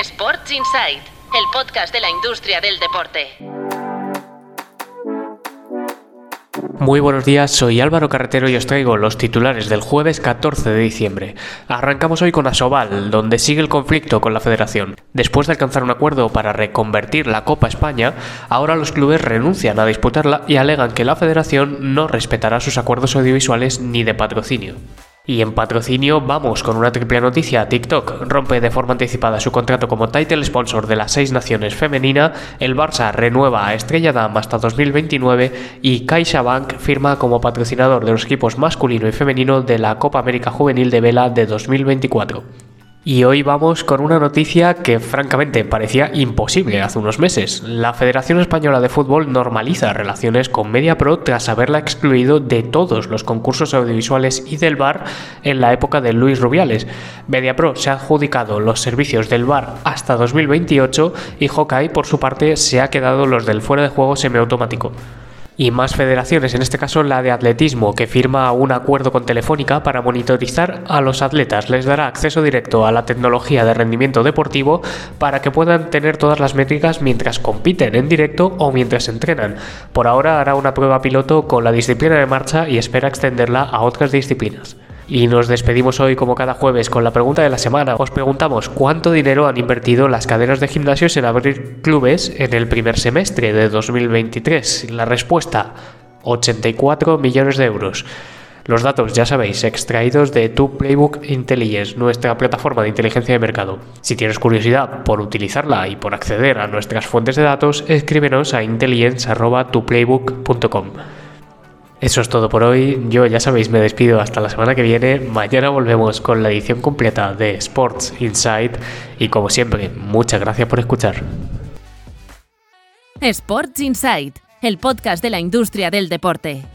Sports Insight, el podcast de la industria del deporte. Muy buenos días, soy Álvaro Carretero y os traigo los titulares del jueves 14 de diciembre. Arrancamos hoy con Asobal, donde sigue el conflicto con la federación. Después de alcanzar un acuerdo para reconvertir la Copa España, ahora los clubes renuncian a disputarla y alegan que la federación no respetará sus acuerdos audiovisuales ni de patrocinio. Y en patrocinio vamos con una triple noticia. TikTok rompe de forma anticipada su contrato como title sponsor de las seis naciones femenina, el Barça renueva a Estrella Damm hasta 2029 y CaixaBank firma como patrocinador de los equipos masculino y femenino de la Copa América Juvenil de Vela de 2024. Y hoy vamos con una noticia que francamente parecía imposible hace unos meses. La Federación Española de Fútbol normaliza relaciones con MediaPro tras haberla excluido de todos los concursos audiovisuales y del bar en la época de Luis Rubiales. MediaPro se ha adjudicado los servicios del bar hasta 2028 y Hawkeye por su parte se ha quedado los del fuera de juego semiautomático y más federaciones, en este caso la de atletismo, que firma un acuerdo con Telefónica para monitorizar a los atletas. Les dará acceso directo a la tecnología de rendimiento deportivo para que puedan tener todas las métricas mientras compiten en directo o mientras entrenan. Por ahora hará una prueba piloto con la disciplina de marcha y espera extenderla a otras disciplinas. Y nos despedimos hoy como cada jueves con la pregunta de la semana. Os preguntamos cuánto dinero han invertido las cadenas de gimnasios en abrir clubes en el primer semestre de 2023. La respuesta, 84 millones de euros. Los datos, ya sabéis, extraídos de tu Playbook Intelligence, nuestra plataforma de inteligencia de mercado. Si tienes curiosidad por utilizarla y por acceder a nuestras fuentes de datos, escríbenos a intelligence.tuplaybook.com. Eso es todo por hoy. Yo ya sabéis, me despido hasta la semana que viene. Mañana volvemos con la edición completa de Sports Insight y como siempre, muchas gracias por escuchar. Sports Insight, el podcast de la industria del deporte.